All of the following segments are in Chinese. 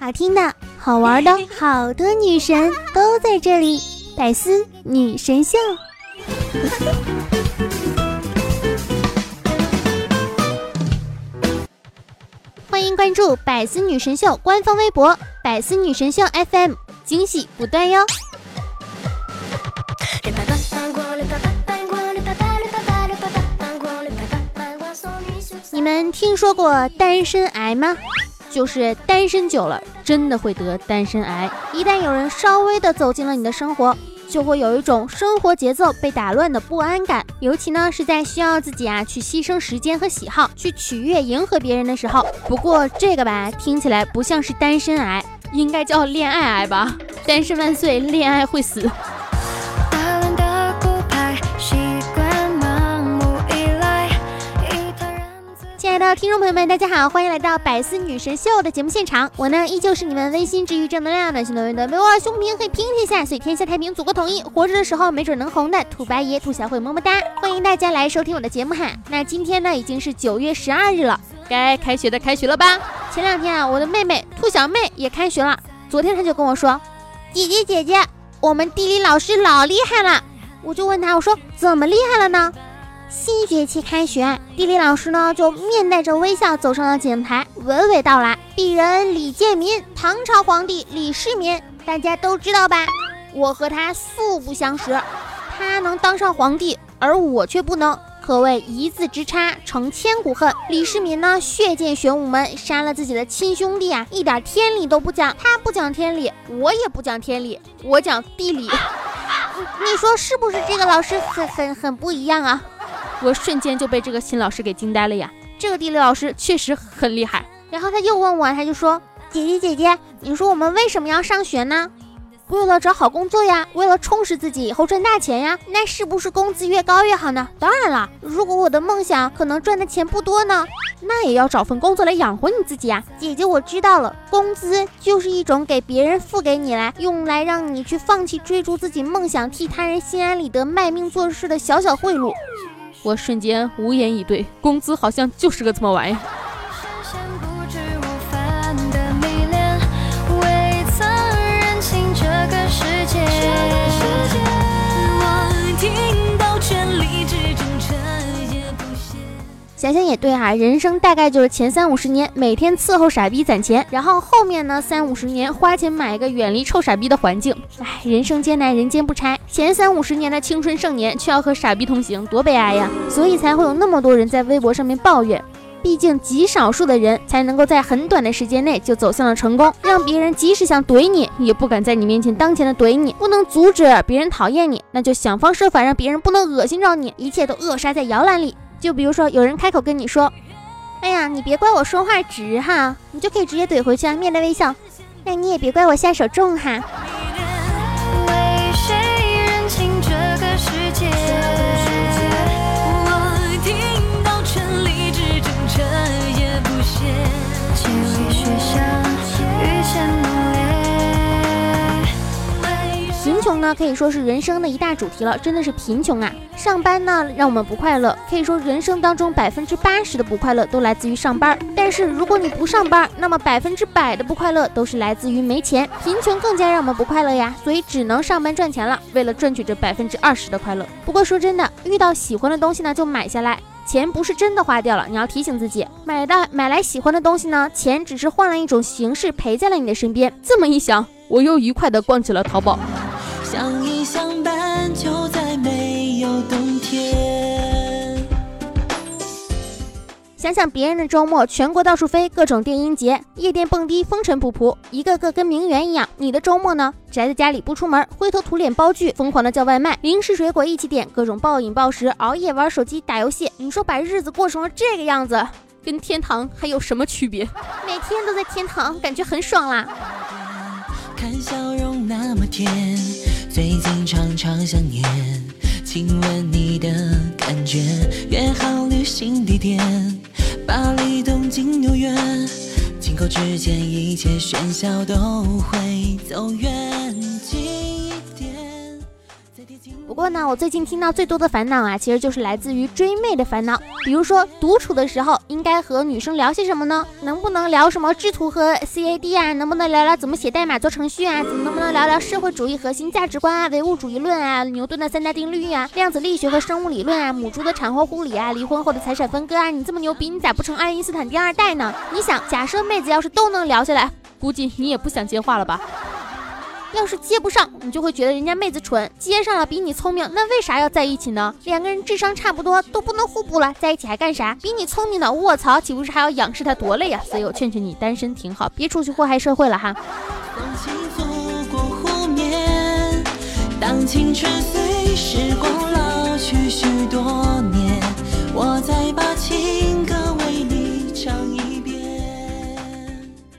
好听的、好玩的，好多女神都在这里，百思女神秀。欢迎关注百思女神秀官方微博“百思女神秀 FM”，惊喜不断哟！你们听说过单身癌吗？就是单身久了，真的会得单身癌。一旦有人稍微的走进了你的生活，就会有一种生活节奏被打乱的不安感。尤其呢是在需要自己啊去牺牲时间和喜好，去取悦迎合别人的时候。不过这个吧，听起来不像是单身癌，应该叫恋爱癌吧？单身万岁，恋爱会死。听众朋友们，大家好，欢迎来到百思女神秀的节目现场。我呢，依旧是你们温馨治愈、正能量、暖心暖胃的美我胸平可以平天下，所以天下太平，祖国统一。活着的时候没准能红的兔白爷、兔小慧，么么哒！欢迎大家来收听我的节目哈。那今天呢，已经是九月十二日了，该开学的开学了吧？前两天啊，我的妹妹兔小妹也开学了，昨天她就跟我说：“姐姐姐姐，我们地理老师老厉害了。”我就问她，我说怎么厉害了呢？新学期开学，地理老师呢就面带着微笑走上了讲台，娓娓道来：“鄙人李建民，唐朝皇帝李世民，大家都知道吧？我和他素不相识，他能当上皇帝，而我却不能，可谓一字之差，成千古恨。李世民呢，血溅玄武门，杀了自己的亲兄弟啊，一点天理都不讲。他不讲天理，我也不讲天理，我讲地理。你说是不是？这个老师很很很不一样啊！”我瞬间就被这个新老师给惊呆了呀！这个地理老师确实很厉害。然后他又问我，他就说：“姐姐姐姐，你说我们为什么要上学呢？为了找好工作呀，为了充实自己以后赚大钱呀。那是不是工资越高越好呢？当然了，如果我的梦想可能赚的钱不多呢，那也要找份工作来养活你自己呀。姐姐，我知道了，工资就是一种给别人付给你来，用来让你去放弃追逐自己梦想，替他人心安理得，卖命做事的小小贿赂。”我瞬间无言以对，工资好像就是个这么玩意。想想也对哈，人生大概就是前三五十年每天伺候傻逼攒钱，然后后面呢三五十年花钱买一个远离臭傻逼的环境。唉，人生艰难，人间不拆。前三五十年的青春盛年却要和傻逼同行，多悲哀呀！所以才会有那么多人在微博上面抱怨。毕竟极少数的人才能够在很短的时间内就走向了成功，让别人即使想怼你，也不敢在你面前当前的怼你。不能阻止别人讨厌你，那就想方设法让别人不能恶心着你，一切都扼杀在摇篮里。就比如说，有人开口跟你说：“哎呀，你别怪我说话直哈，你就可以直接怼回去啊，面带微笑。那你也别怪我下手重哈。”那可以说是人生的一大主题了，真的是贫穷啊！上班呢让我们不快乐，可以说人生当中百分之八十的不快乐都来自于上班。但是如果你不上班，那么百分之百的不快乐都是来自于没钱。贫穷更加让我们不快乐呀，所以只能上班赚钱了，为了赚取这百分之二十的快乐。不过说真的，遇到喜欢的东西呢，就买下来，钱不是真的花掉了，你要提醒自己，买到买来喜欢的东西呢，钱只是换了一种形式陪在了你的身边。这么一想，我又愉快的逛起了淘宝。相依相伴，就在没有冬天。想想别人的周末，全国到处飞，各种电音节、夜店蹦迪，风尘仆仆，一个个跟名媛一样。你的周末呢？宅在家里不出门，灰头土脸煲剧，疯狂的叫外卖，零食水果一起点，各种暴饮暴食，熬夜玩手机打游戏。你说把日子过成了这个样子，跟天堂还有什么区别？每天都在天堂，感觉很爽啦。看笑容那么甜。最近常常想念，亲吻你的感觉？约好旅行地点，巴黎、东京、纽约，亲口之间一切喧嚣都会走远。不过呢，我最近听到最多的烦恼啊，其实就是来自于追妹的烦恼。比如说，独处的时候应该和女生聊些什么呢？能不能聊什么制图和 CAD 啊？能不能聊聊怎么写代码做程序啊？怎么能不能聊聊社会主义核心价值观啊？唯物主义论啊？牛顿的三大定律啊？量子力学和生物理论啊？母猪的产后护理啊？离婚后的财产分割啊？你这么牛逼，你咋不成爱因斯坦第二代呢？你想，假设妹子要是都能聊下来，估计你也不想接话了吧？要是接不上，你就会觉得人家妹子蠢；接上了比你聪明，那为啥要在一起呢？两个人智商差不多，都不能互补了，在一起还干啥？比你聪明的，卧槽，岂不是还要仰视他多累呀？所以我劝劝你，单身挺好，别出去祸害社会了哈。当青春随时光老去许多年，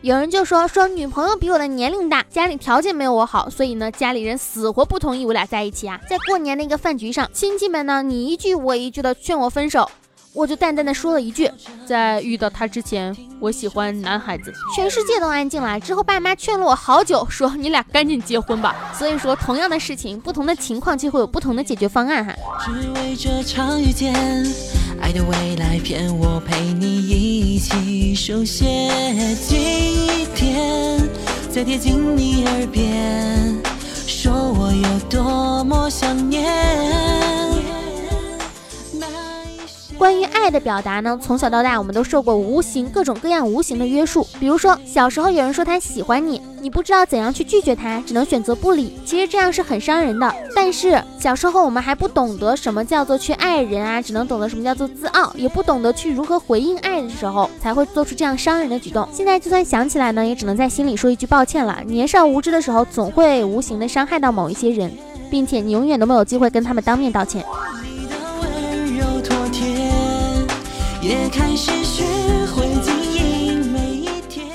有人就说说女朋友比我的年龄大，家里条件没有我好，所以呢，家里人死活不同意我俩在一起啊。在过年那个饭局上，亲戚们呢你一句我一句的劝我分手，我就淡淡的说了一句，在遇到他之前，我喜欢男孩子。全世界都安静了，之后爸妈劝了我好久，说你俩赶紧结婚吧。所以说，同样的事情，不同的情况就会有不同的解决方案哈。只为这场遇见。爱的未来骗，我陪你一起手写几天，再贴近你耳边，关于爱的表达呢，从小到大我们都受过无形各种各样无形的约束。比如说，小时候有人说他喜欢你，你不知道怎样去拒绝他，只能选择不理。其实这样是很伤人的。但是小时候我们还不懂得什么叫做去爱人啊，只能懂得什么叫做自傲，也不懂得去如何回应爱的时候，才会做出这样伤人的举动。现在就算想起来呢，也只能在心里说一句抱歉了。年少无知的时候，总会无形的伤害到某一些人，并且你永远都没有机会跟他们当面道歉。也开始学会经营每一天。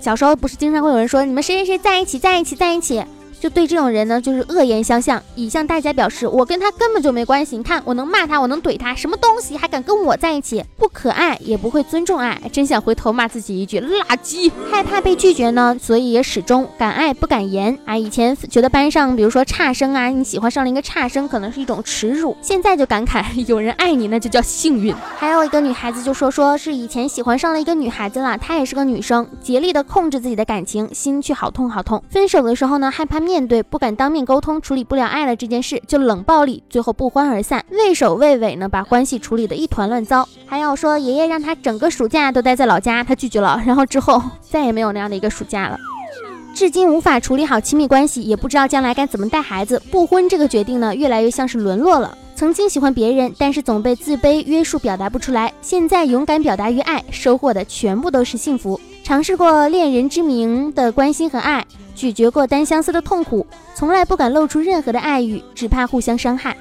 小时候不是经常会有人说你们谁谁谁在一起，在一起，在一起。就对这种人呢，就是恶言相向，以向大家表示我跟他根本就没关系。你看，我能骂他，我能怼他，什么东西还敢跟我在一起？不可爱，也不会尊重爱，真想回头骂自己一句垃圾。害怕被拒绝呢，所以也始终敢爱不敢言啊。以前觉得班上，比如说差生啊，你喜欢上了一个差生，可能是一种耻辱。现在就感慨，有人爱你，那就叫幸运。还有一个女孩子就说，说是以前喜欢上了一个女孩子了，她也是个女生，竭力的控制自己的感情，心却好痛好痛。分手的时候呢，害怕面。对不敢当面沟通，处理不了爱了这件事，就冷暴力，最后不欢而散。畏首畏尾呢，把关系处理的一团乱糟。还要说爷爷让他整个暑假都待在老家，他拒绝了，然后之后再也没有那样的一个暑假了。至今无法处理好亲密关系，也不知道将来该怎么带孩子。不婚这个决定呢，越来越像是沦落了。曾经喜欢别人，但是总被自卑约束，表达不出来。现在勇敢表达于爱，收获的全部都是幸福。尝试过恋人之名的关心和爱。咀嚼过单相思的痛苦，从来不敢露出任何的爱意，只怕互相伤害。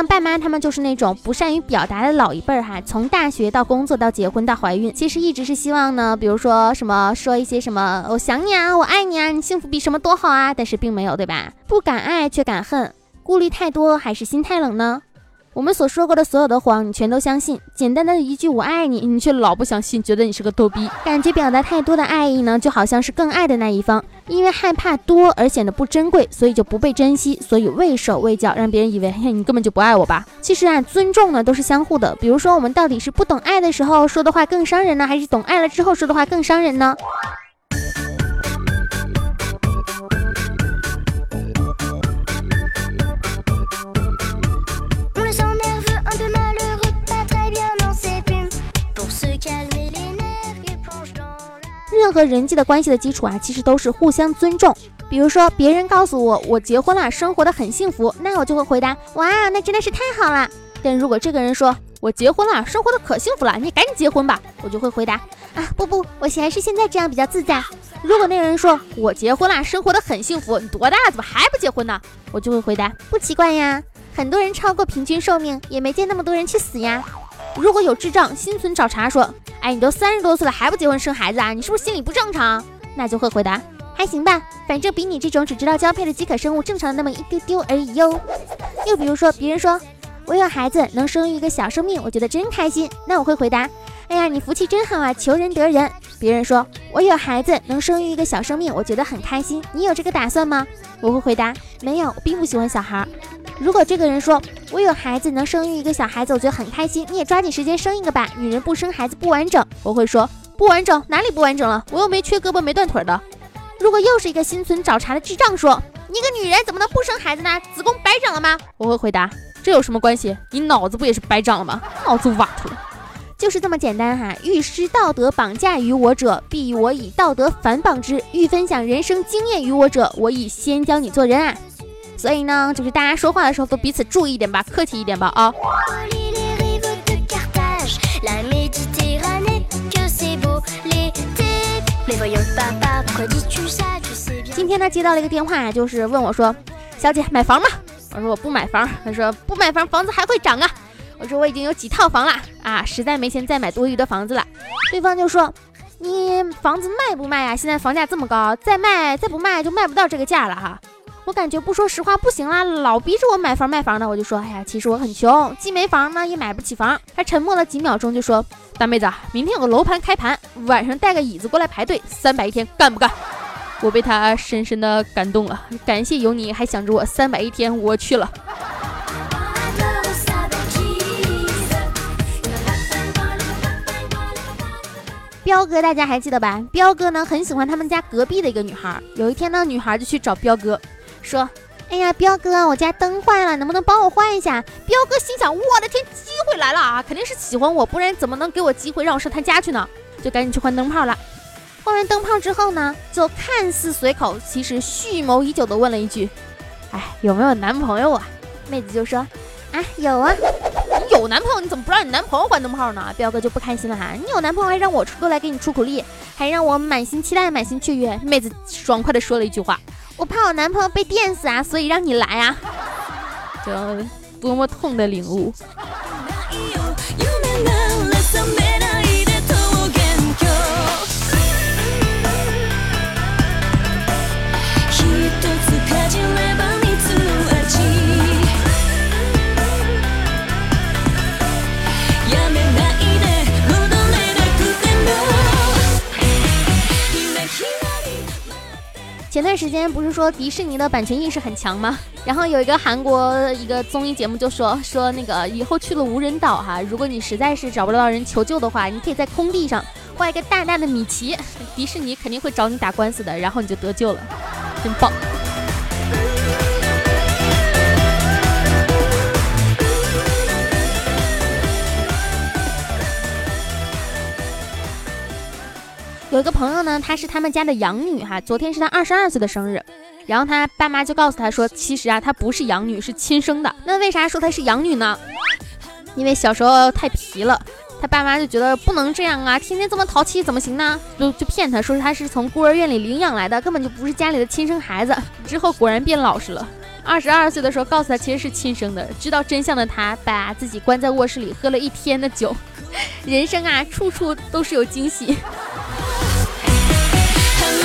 像爸妈他们就是那种不善于表达的老一辈儿哈，从大学到工作到结婚到怀孕，其实一直是希望呢，比如说什么说一些什么我想你啊，我爱你啊，你幸福比什么都好啊，但是并没有对吧？不敢爱却敢恨，顾虑太多还是心太冷呢？我们所说过的所有的谎，你全都相信；简单的一句“我爱你”，你却老不相信，觉得你是个逗逼。感觉表达太多的爱意呢，就好像是更爱的那一方，因为害怕多而显得不珍贵，所以就不被珍惜，所以畏手畏脚，让别人以为嘿，你根本就不爱我吧。其实啊，尊重呢都是相互的。比如说，我们到底是不懂爱的时候说的话更伤人呢，还是懂爱了之后说的话更伤人呢？任何人际的关系的基础啊，其实都是互相尊重。比如说，别人告诉我我结婚了，生活的很幸福，那我就会回答：哇，那真的是太好了。但如果这个人说我结婚了，生活的可幸福了，你赶紧结婚吧，我就会回答：啊，不不，我还是现在这样比较自在。如果那个人说我结婚了，生活的很幸福，你多大了，怎么还不结婚呢？我就会回答：不奇怪呀，很多人超过平均寿命，也没见那么多人去死呀。如果有智障心存找茬说，哎，你都三十多岁了还不结婚生孩子啊？你是不是心理不正常？那就会回答，还行吧，反正比你这种只知道交配的饥渴生物正常那么一丢丢而已哟。又比如说，别人说我有孩子能生育一个小生命，我觉得真开心。那我会回答，哎呀，你福气真好啊，求人得人。别人说我有孩子能生育一个小生命，我觉得很开心。你有这个打算吗？我会回答，没有，我并不喜欢小孩。如果这个人说我有孩子能生育一个小孩子，我觉得很开心。你也抓紧时间生一个吧。女人不生孩子不完整，我会说不完整哪里不完整了？我又没缺胳膊没断腿的。如果又是一个心存找茬的智障说，你一个女人怎么能不生孩子呢？子宫白长了吗？我会回答，这有什么关系？你脑子不也是白长了吗？脑子瓦特，就是这么简单哈。欲施道德绑架于我者，必我以道德反绑之；欲分享人生经验于我者，我以先教你做人啊。所以呢，就是大家说话的时候都彼此注意一点吧，客气一点吧啊。今天呢接到了一个电话，就是问我说：“小姐买房吗？”我说：“我不买房。”他说：“不买房，房子还会涨啊。”我说：“我已经有几套房了啊，实在没钱再买多余的房子了。”对方就说：“你房子卖不卖啊？现在房价这么高，再卖再不卖就卖不到这个价了哈。”我感觉不说实话不行啦，老逼着我买房卖房的，我就说：“哎呀，其实我很穷，既没房呢，也买不起房。”他沉默了几秒钟就说：“大妹子，明天有个楼盘开盘，晚上带个椅子过来排队，三百一天，干不干？”我被他深深的感动了，感谢有你还想着我，三百一天我去了。彪哥大家还记得吧？彪哥呢很喜欢他们家隔壁的一个女孩，有一天呢女孩就去找彪哥说：“哎呀，彪哥，我家灯坏了，能不能帮我换一下？”彪哥心想：我的天，机会来了啊，肯定是喜欢我，不然怎么能给我机会让我上他家去呢？就赶紧去换灯泡了。换完灯泡之后呢，就看似随口，其实蓄谋已久的问了一句：“哎，有没有男朋友啊？”妹子就说：“啊，有啊。”你有男朋友，你怎么不让你男朋友换灯泡呢？彪哥就不开心了哈！你有男朋友还让我出来给你出苦力，还让我满心期待、满心雀跃。妹子爽快的说了一句话：“我怕我男朋友被电死啊，所以让你来啊！”就多么痛的领悟！前段时间不是说迪士尼的版权意识很强吗？然后有一个韩国一个综艺节目就说说那个以后去了无人岛哈，如果你实在是找不到人求救的话，你可以在空地上画一个大大的米奇，迪士尼肯定会找你打官司的，然后你就得救了，真棒。有一个朋友呢，她是他们家的养女哈。昨天是她二十二岁的生日，然后她爸妈就告诉她说，其实啊，她不是养女，是亲生的。那为啥说她是养女呢？因为小时候太皮了，她爸妈就觉得不能这样啊，天天这么淘气怎么行呢？就就骗她说她是从孤儿院里领养来的，根本就不是家里的亲生孩子。之后果然变老实了。二十二岁的时候告诉她其实是亲生的，知道真相的她把自己关在卧室里喝了一天的酒。人生啊，处处都是有惊喜。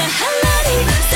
生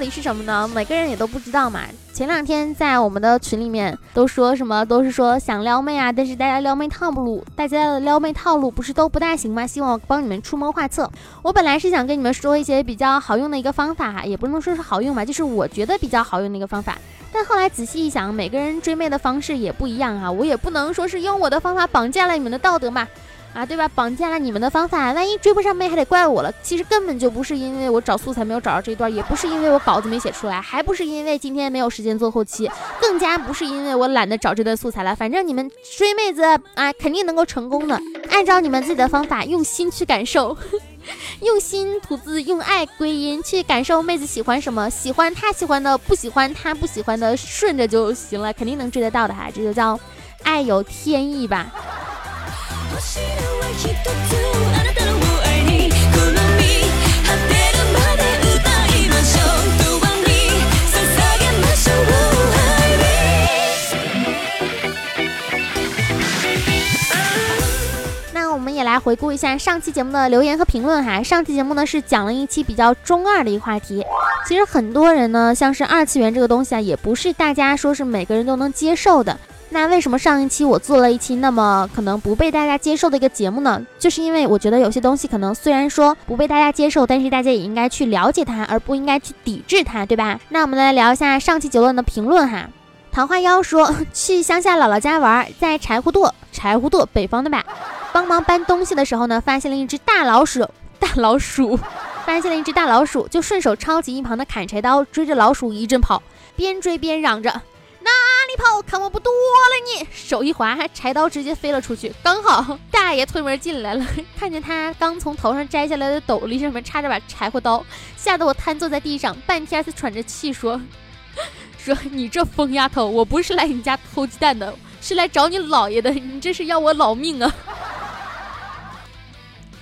到底是什么呢？每个人也都不知道嘛。前两天在我们的群里面都说什么，都是说想撩妹啊，但是大家撩妹套路，大家的撩妹套路不是都不大行吗？希望我帮你们出谋划策。我本来是想跟你们说一些比较好用的一个方法，也不能说是好用吧，就是我觉得比较好用的一个方法。但后来仔细一想，每个人追妹的方式也不一样啊，我也不能说是用我的方法绑架了你们的道德嘛。啊，对吧？绑架了你们的方法，万一追不上妹，还得怪我了。其实根本就不是因为我找素材没有找到这一段，也不是因为我稿子没写出来，还不是因为今天没有时间做后期，更加不是因为我懒得找这段素材了。反正你们追妹子啊，肯定能够成功的。按照你们自己的方法，用心去感受，用心吐字，用爱归因，去感受妹子喜欢什么，喜欢她喜欢的，不喜欢她不喜欢的，顺着就行了，肯定能追得到的哈。这就叫爱有天意吧。来回顾一下上期节目的留言和评论哈。上期节目呢是讲了一期比较中二的一个话题。其实很多人呢，像是二次元这个东西啊，也不是大家说是每个人都能接受的。那为什么上一期我做了一期那么可能不被大家接受的一个节目呢？就是因为我觉得有些东西可能虽然说不被大家接受，但是大家也应该去了解它，而不应该去抵制它，对吧？那我们来聊一下上期结论的评论哈。桃花妖说去乡下姥姥家玩，在柴胡垛，柴胡垛北方的吧，帮忙搬东西的时候呢，发现了一只大老鼠，大老鼠，发现了一只大老鼠，就顺手抄起一旁的砍柴刀，追着老鼠一阵跑，边追边嚷着。哪里跑？看我不剁了你！手一滑，柴刀直接飞了出去。刚好 大爷推门进来了，看见他刚从头上摘下来的斗笠上面插着把柴火刀，吓得我瘫坐在地上，半天才喘着气说：“ 说你这疯丫头，我不是来你家偷鸡蛋的，是来找你姥爷的。你这是要我老命啊！”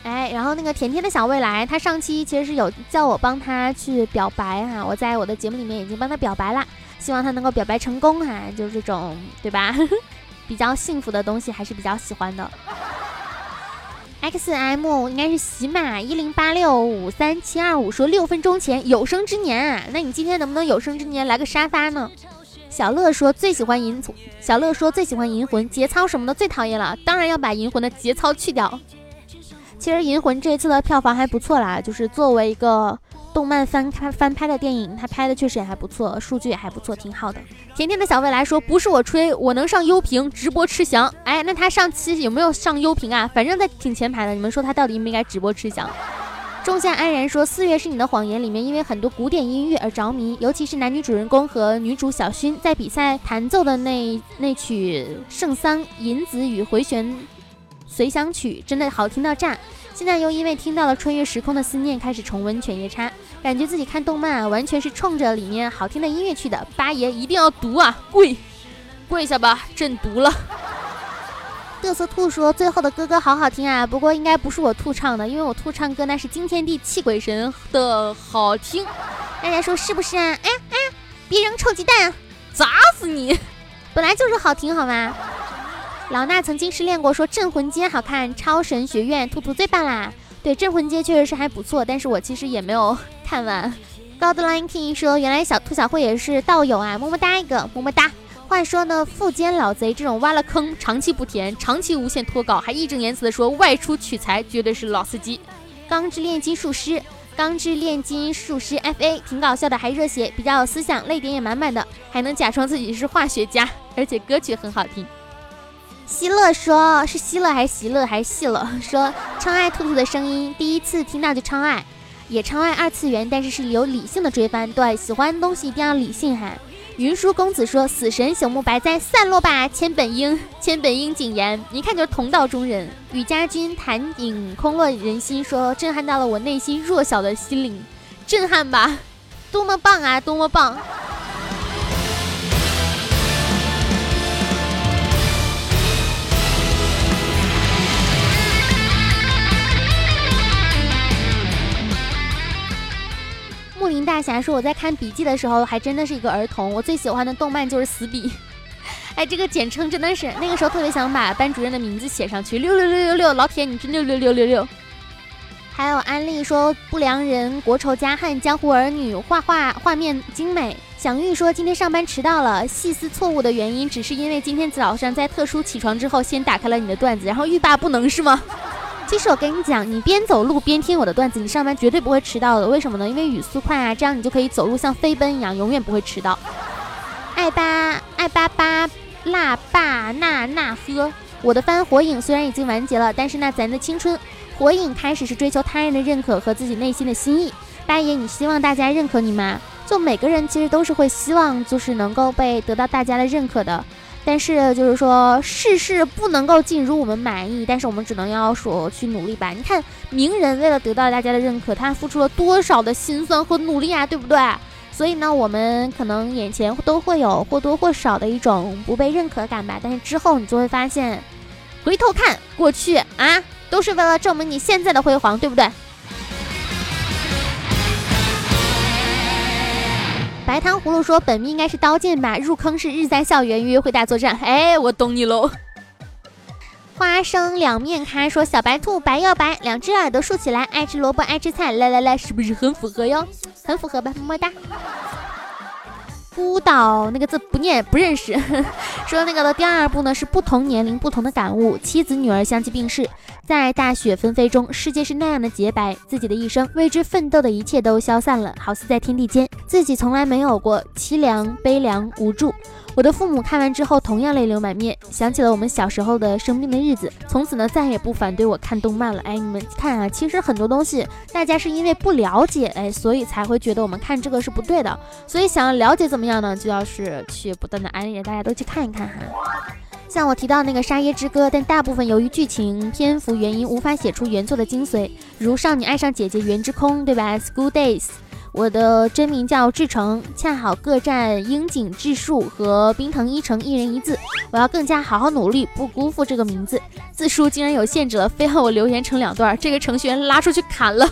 哎，然后那个甜甜的小未来，他上期其实是有叫我帮他去表白哈，我在我的节目里面已经帮他表白了。希望他能够表白成功哈，就是这种对吧？比较幸福的东西还是比较喜欢的。X M 应该是喜马一零八六五三七二五说六分钟前有生之年啊，那你今天能不能有生之年来个沙发呢？小乐说最喜欢银，小乐说最喜欢银魂节操什么的最讨厌了，当然要把银魂的节操去掉。其实银魂这一次的票房还不错啦，就是作为一个。动漫翻拍翻拍的电影，他拍的确实也还不错，数据也还不错，挺好的。甜甜的小未来说：“不是我吹，我能上优评直播吃翔。”哎，那他上期有没有上优评啊？反正在挺前排的。你们说他到底应不应该直播吃翔？仲夏安然说：“四月是你的谎言里面，因为很多古典音乐而着迷，尤其是男女主人公和女主小薰在比赛弹奏的那那曲圣桑银子与回旋随想曲，真的好听到炸。现在又因为听到了穿越时空的思念，开始重温犬夜叉。”感觉自己看动漫啊，完全是冲着里面好听的音乐去的。八爷一定要读啊，跪，跪下吧，朕读了。嘚瑟兔说：“最后的哥哥好好听啊，不过应该不是我兔唱的，因为我兔唱歌那是惊天地泣鬼神的好听。大家说是不是啊？哎哎，别扔臭鸡蛋，砸死你！本来就是好听，好吗？”老衲曾经失恋过，说《镇魂街》好看，超神学院兔兔最棒啦。对，《镇魂街》确实是还不错，但是我其实也没有。看完，Godline King 说：“原来小兔小慧也是道友啊，么么哒一个，么么哒。”话说呢，富坚老贼这种挖了坑，长期不填，长期无限脱稿，还义正言辞的说外出取材，绝对是老司机。钢之炼金术师，钢之炼金术师 FA 挺搞笑的，还热血，比较有思想，泪点也满满的，还能假装自己是化学家，而且歌曲很好听。希乐说：“是希乐还是席乐还是希乐？”说超爱兔兔的声音，第一次听到就超爱。也超爱二次元，但是是有理性的追番。对，喜欢的东西一定要理性哈。云舒公子说：“死神朽木白哉，散落吧，千本樱，千本樱谨言，一看就是同道中人。”雨家君谈影空落人心说：“震撼到了我内心弱小的心灵，震撼吧，多么棒啊，多么棒！”大侠说：“我在看笔记的时候，还真的是一个儿童。我最喜欢的动漫就是死笔。哎，这个简称真的是那个时候特别想把班主任的名字写上去。六六六六六，老铁，你真六六六六六。还有安利说不良人、国仇家恨、江湖儿女、画画画面精美。享玉说今天上班迟到了，细思错误的原因只是因为今天早上在特殊起床之后，先打开了你的段子，然后欲罢不能是吗？”其实我跟你讲，你边走路边听我的段子，你上班绝对不会迟到的。为什么呢？因为语速快啊，这样你就可以走路像飞奔一样，永远不会迟到。爱巴爱巴巴辣爸那那呵，我的番火影虽然已经完结了，但是那咱的青春火影开始是追求他人的认可和自己内心的心意。八爷，你希望大家认可你吗？就每个人其实都是会希望，就是能够被得到大家的认可的。但是就是说，事事不能够尽如我们满意，但是我们只能要说去努力吧。你看，名人为了得到大家的认可，他付出了多少的辛酸和努力啊，对不对？所以呢，我们可能眼前都会有或多或少的一种不被认可感吧。但是之后你就会发现，回头看过去啊，都是为了证明你现在的辉煌，对不对？白糖葫芦说：“本命应该是刀剑吧，入坑是日在校园约会大作战。”哎，我懂你喽。花生两面开说小白兔白又白，两只耳朵竖起来，爱吃萝卜爱吃菜，来来来，是不是很符合哟？很符合吧，么么哒。孤岛那个字不念不认识，说那个的第二部呢是不同年龄不同的感悟，妻子女儿相继病逝，在大雪纷飞中，世界是那样的洁白，自己的一生为之奋斗的一切都消散了，好似在天地间，自己从来没有过凄凉悲凉无助。我的父母看完之后同样泪流满面，想起了我们小时候的生病的日子，从此呢再也不反对我看动漫了。哎，你们看啊，其实很多东西大家是因为不了解，哎，所以才会觉得我们看这个是不对的。所以想要了解怎么样呢？就要是去不断的安利，大家都去看一看哈。像我提到那个《沙耶之歌》，但大部分由于剧情篇幅原因无法写出原作的精髓，如《少女爱上姐姐》《原之空》，对吧？《School Days》。我的真名叫志成，恰好各占樱井志树和冰藤一成一人一字。我要更加好好努力，不辜负这个名字。字数竟然有限制了，非要我留言成两段，这个程序员拉出去砍了。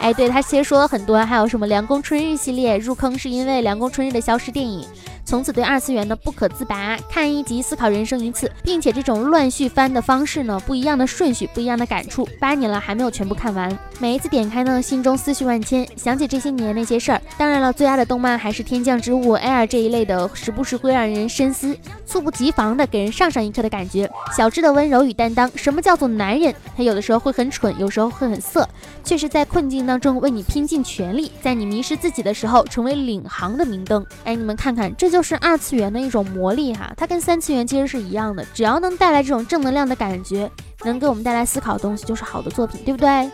哎，对他其实说了很多，还有什么凉宫春日系列入坑是因为凉宫春日的消失电影。从此对二次元的不可自拔，看一集思考人生一次，并且这种乱序番的方式呢，不一样的顺序，不一样的感触，八年了还没有全部看完。每一次点开呢，心中思绪万千，想起这些年那些事儿。当然了，最爱的动漫还是《天降之物》Air 这一类的，时不时会让人深思，猝不及防的给人上上一课的感觉。小智的温柔与担当，什么叫做男人？他有的时候会很蠢，有时候会很色，却是在困境当中为你拼尽全力，在你迷失自己的时候成为领航的明灯。哎，你们看看，这就。就是二次元的一种魔力哈，它跟三次元其实是一样的，只要能带来这种正能量的感觉，能给我们带来思考的东西，就是好的作品，对不对？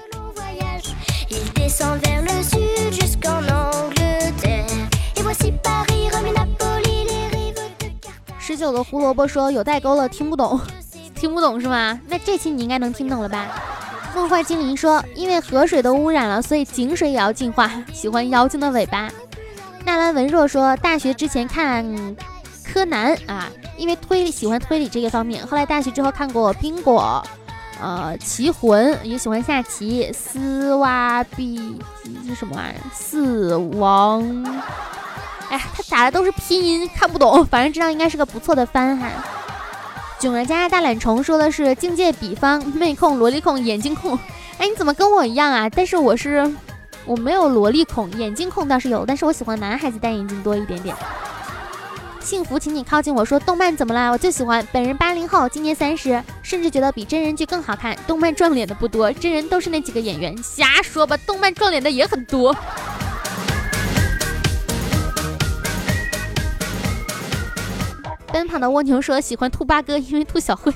十九的胡萝卜说有代沟了，听不懂，听不懂是吗？那这期你应该能听懂了吧？梦幻精灵说，因为河水都污染了，所以井水也要净化，喜欢妖精的尾巴。纳兰文若说，大学之前看柯南啊，因为推理喜欢推理这个方面。后来大学之后看过冰果，呃，棋魂也喜欢下棋。斯瓦比是什么玩意儿？死亡？哎，他打的都是拼音，看不懂。反正知道应该是个不错的番哈。囧儿家大懒虫说的是境界比方妹控、萝莉控、眼睛控。哎，你怎么跟我一样啊？但是我是。我没有萝莉控，眼镜控倒是有，但是我喜欢男孩子戴眼镜多一点点。幸福，请你靠近我说，动漫怎么啦？我就喜欢。本人八零后，今年三十，甚至觉得比真人剧更好看。动漫撞脸的不多，真人都是那几个演员。瞎说吧，动漫撞脸的也很多。奔跑的蜗牛说喜欢兔八哥，因为兔小慧。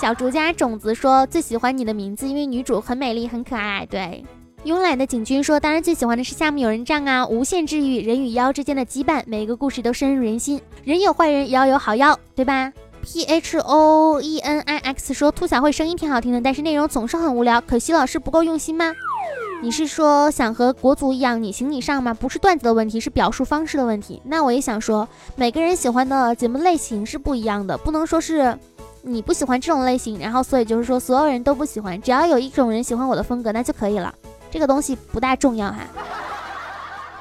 小竹家种子说最喜欢你的名字，因为女主很美丽，很可爱。对。慵懒的景君说：“当然最喜欢的是夏目友人帐啊，无限治愈人与妖之间的羁绊，每一个故事都深入人心。人有坏人，妖有好妖，对吧？”P H O E N I X 说：“兔小慧声音挺好听的，但是内容总是很无聊，可惜老师不够用心吗？你是说想和国足一样你行你上吗？不是段子的问题，是表述方式的问题。那我也想说，每个人喜欢的节目类型是不一样的，不能说是你不喜欢这种类型，然后所以就是说所有人都不喜欢，只要有一种人喜欢我的风格，那就可以了。”这个东西不大重要哈。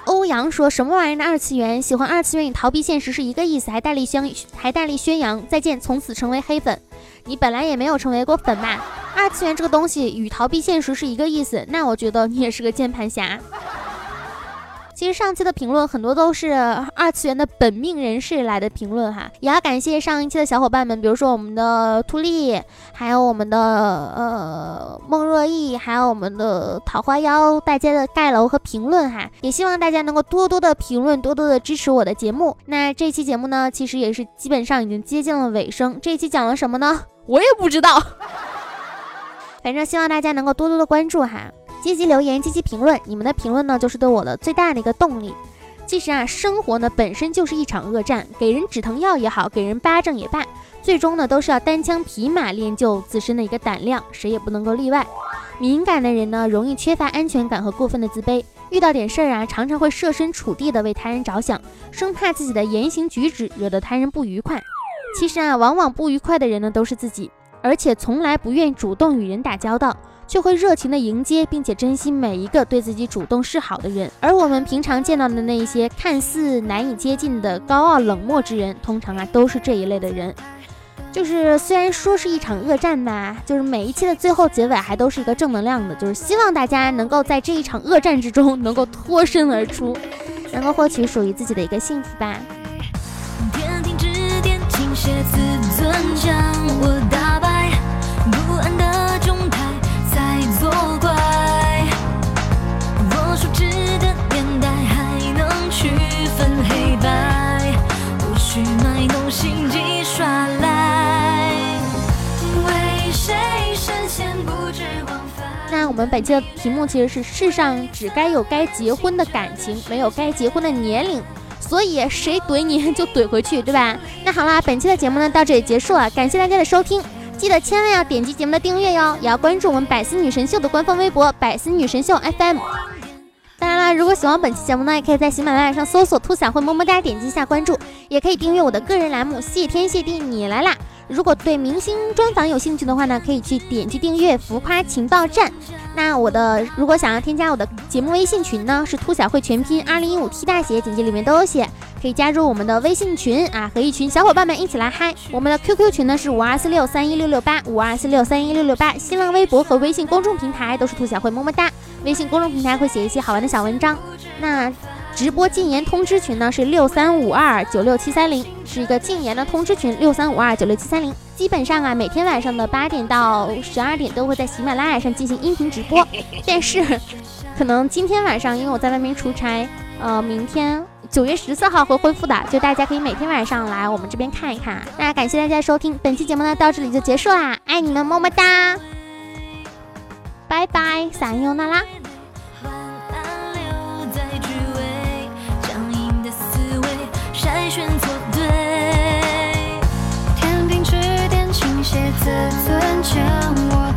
欧阳说什么玩意儿的二次元？喜欢二次元与逃避现实是一个意思，还大力宣还大力宣扬再见，从此成为黑粉。你本来也没有成为过粉嘛。二次元这个东西与逃避现实是一个意思，那我觉得你也是个键盘侠。其实上期的评论很多都是二次元的本命人士来的评论哈，也要感谢上一期的小伙伴们，比如说我们的兔丽，还有我们的呃孟若意，还有我们的桃花妖，大家的盖楼和评论哈，也希望大家能够多多的评论，多多的支持我的节目。那这期节目呢，其实也是基本上已经接近了尾声。这一期讲了什么呢？我也不知道，反正希望大家能够多多的关注哈。积极留言，积极评论，你们的评论呢，就是对我的最大的一个动力。其实啊，生活呢本身就是一场恶战，给人止疼药也好，给人巴掌也罢，最终呢都是要单枪匹马练就自身的一个胆量，谁也不能够例外。敏感的人呢，容易缺乏安全感和过分的自卑，遇到点事儿啊，常常会设身处地的为他人着想，生怕自己的言行举止惹得他人不愉快。其实啊，往往不愉快的人呢都是自己，而且从来不愿主动与人打交道。却会热情的迎接，并且珍惜每一个对自己主动示好的人。而我们平常见到的那一些看似难以接近的高傲冷漠之人，通常啊都是这一类的人。就是虽然说是一场恶战吧，就是每一期的最后结尾还都是一个正能量的，就是希望大家能够在这一场恶战之中能够脱身而出，能够获取属于自己的一个幸福吧。天庭之巅，倾斜自尊，将我打我们本期的题目其实是：世上只该有该结婚的感情，没有该结婚的年龄。所以谁怼你 就怼回去，对吧？那好啦，本期的节目呢到这里结束了，感谢大家的收听，记得千万要点击节目的订阅哟，也要关注我们百思女神秀的官方微博百思女神秀 FM。当然啦，如果喜欢本期节目呢，也可以在喜马拉雅上搜索“兔小慧”，么么哒，点击一下关注，也可以订阅我的个人栏目“谢天谢地你来啦”。如果对明星专访有兴趣的话呢，可以去点击订阅“浮夸情报站”。那我的如果想要添加我的节目微信群呢，是“兔小慧”全拼二零一五 T 大写，简介里面都有写，可以加入我们的微信群啊，和一群小伙伴们一起来嗨。我们的 QQ 群呢是五二四六三一六六八五二四六三一六六八，新浪微博和微信公众平台都是兔小慧，么么哒。微信公众平台会写一些好玩的小文章。那。直播禁言通知群呢是六三五二九六七三零，是一个禁言的通知群，六三五二九六七三零。基本上啊，每天晚上的八点到十二点都会在喜马拉雅上进行音频直播。但是，可能今天晚上因为我在外面出差，呃，明天九月十四号会恢复的，就大家可以每天晚上来我们这边看一看。那感谢大家收听本期节目呢，到这里就结束啦，爱你们，么么哒，拜拜，撒尤那拉。自尊将我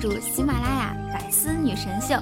祝喜马拉雅《百思女神秀》。